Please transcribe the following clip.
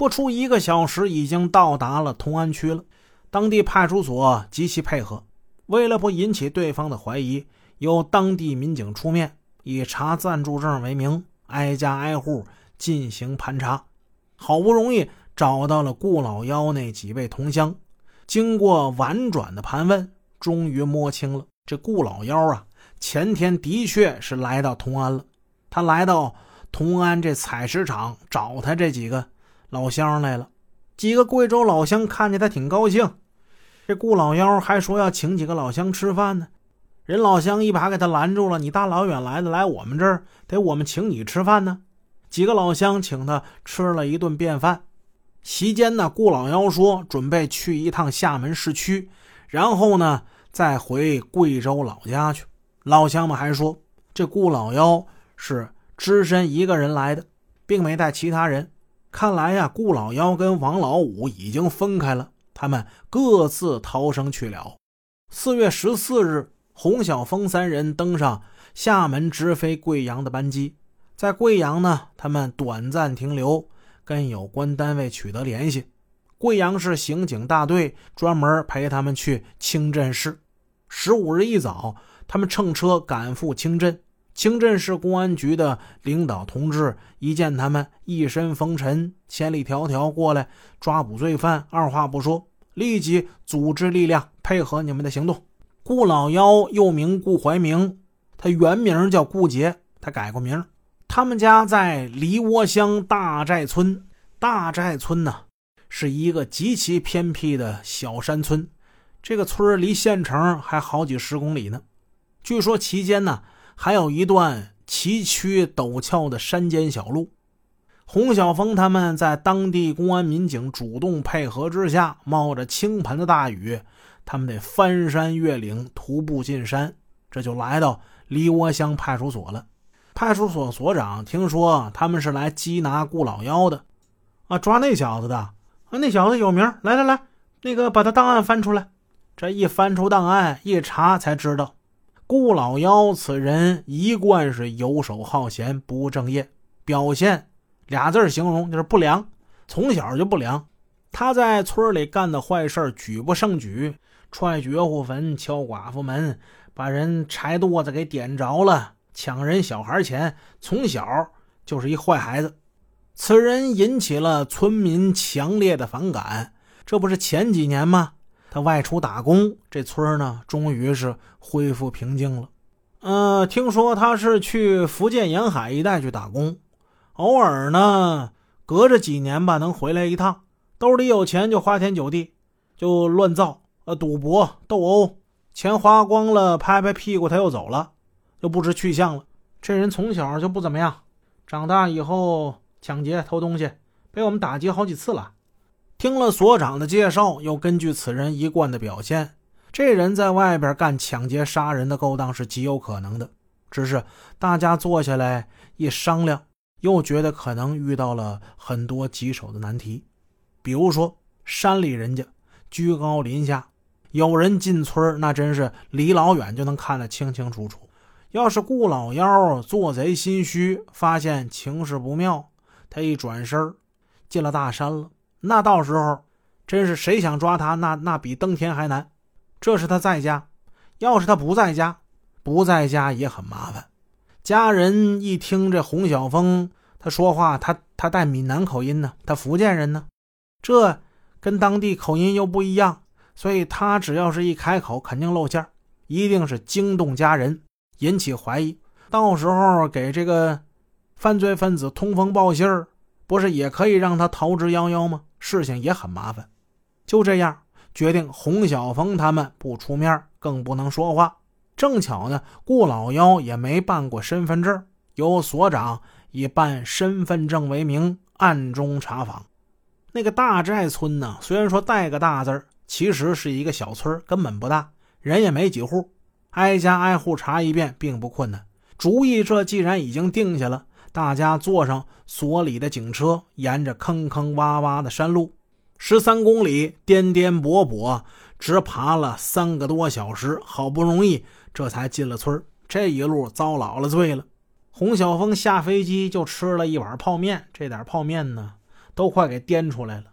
不出一个小时，已经到达了同安区了。当地派出所极其配合，为了不引起对方的怀疑，由当地民警出面，以查暂住证为名，挨家挨户进行盘查。好不容易找到了顾老幺那几位同乡，经过婉转的盘问，终于摸清了这顾老幺啊，前天的确是来到同安了。他来到同安这采石场找他这几个。老乡来了，几个贵州老乡看见他挺高兴。这顾老幺还说要请几个老乡吃饭呢，人老乡一把给他拦住了：“你大老远来的，来我们这儿得我们请你吃饭呢。”几个老乡请他吃了一顿便饭。席间呢，顾老幺说准备去一趟厦门市区，然后呢再回贵州老家去。老乡们还说，这顾老幺是只身一个人来的，并没带其他人。看来呀，顾老幺跟王老五已经分开了，他们各自逃生去了。四月十四日，洪小峰三人登上厦门直飞贵阳的班机，在贵阳呢，他们短暂停留，跟有关单位取得联系。贵阳市刑警大队专门陪他们去清镇市。十五日一早，他们乘车赶赴清镇。清镇市公安局的领导同志一见他们一身风尘，千里迢迢过来抓捕罪犯，二话不说，立即组织力量配合你们的行动。顾老幺又名顾怀明，他原名叫顾杰，他改过名。他们家在梨窝乡大寨村。大寨村呢，是一个极其偏僻的小山村，这个村离县城还好几十公里呢。据说期间呢。还有一段崎岖陡峭的山间小路，洪小峰他们在当地公安民警主动配合之下，冒着倾盆的大雨，他们得翻山越岭，徒步进山，这就来到梨窝乡派出所了。派出所所长听说他们是来缉拿顾老幺的，啊，抓那小子的，啊，那小子有名，来来来，那个把他档案翻出来。这一翻出档案，一查才知道。顾老幺此人一贯是游手好闲、不务正业，表现俩字形容就是不良，从小就不良。他在村里干的坏事举不胜举，踹绝户坟、敲寡妇门，把人柴垛子给点着了，抢人小孩钱，从小就是一坏孩子。此人引起了村民强烈的反感。这不是前几年吗？他外出打工，这村呢，终于是恢复平静了。呃，听说他是去福建沿海一带去打工，偶尔呢，隔着几年吧，能回来一趟。兜里有钱就花天酒地，就乱造，呃，赌博、斗殴，钱花光了，拍拍屁股他又走了，就不知去向了。这人从小就不怎么样，长大以后抢劫、偷东西，被我们打击好几次了。听了所长的介绍，又根据此人一贯的表现，这人在外边干抢劫、杀人的勾当是极有可能的。只是大家坐下来一商量，又觉得可能遇到了很多棘手的难题。比如说，山里人家居高临下，有人进村，那真是离老远就能看得清清楚楚。要是顾老幺做贼心虚，发现情势不妙，他一转身进了大山了。那到时候，真是谁想抓他，那那比登天还难。这是他在家，要是他不在家，不在家也很麻烦。家人一听这洪小峰他说话，他他带闽南口音呢，他福建人呢，这跟当地口音又不一样，所以他只要是一开口，肯定露馅一定是惊动家人，引起怀疑。到时候给这个犯罪分子通风报信儿。不是也可以让他逃之夭夭吗？事情也很麻烦。就这样决定，洪小峰他们不出面，更不能说话。正巧呢，顾老幺也没办过身份证，由所长以办身份证为名暗中查访。那个大寨村呢，虽然说带个大字其实是一个小村，根本不大，人也没几户。挨家挨户查一遍并不困难。主意这既然已经定下了。大家坐上所里的警车，沿着坑坑洼洼的山路，十三公里颠颠簸簸，直爬了三个多小时，好不容易这才进了村这一路遭老了罪了。洪小峰下飞机就吃了一碗泡面，这点泡面呢，都快给颠出来了。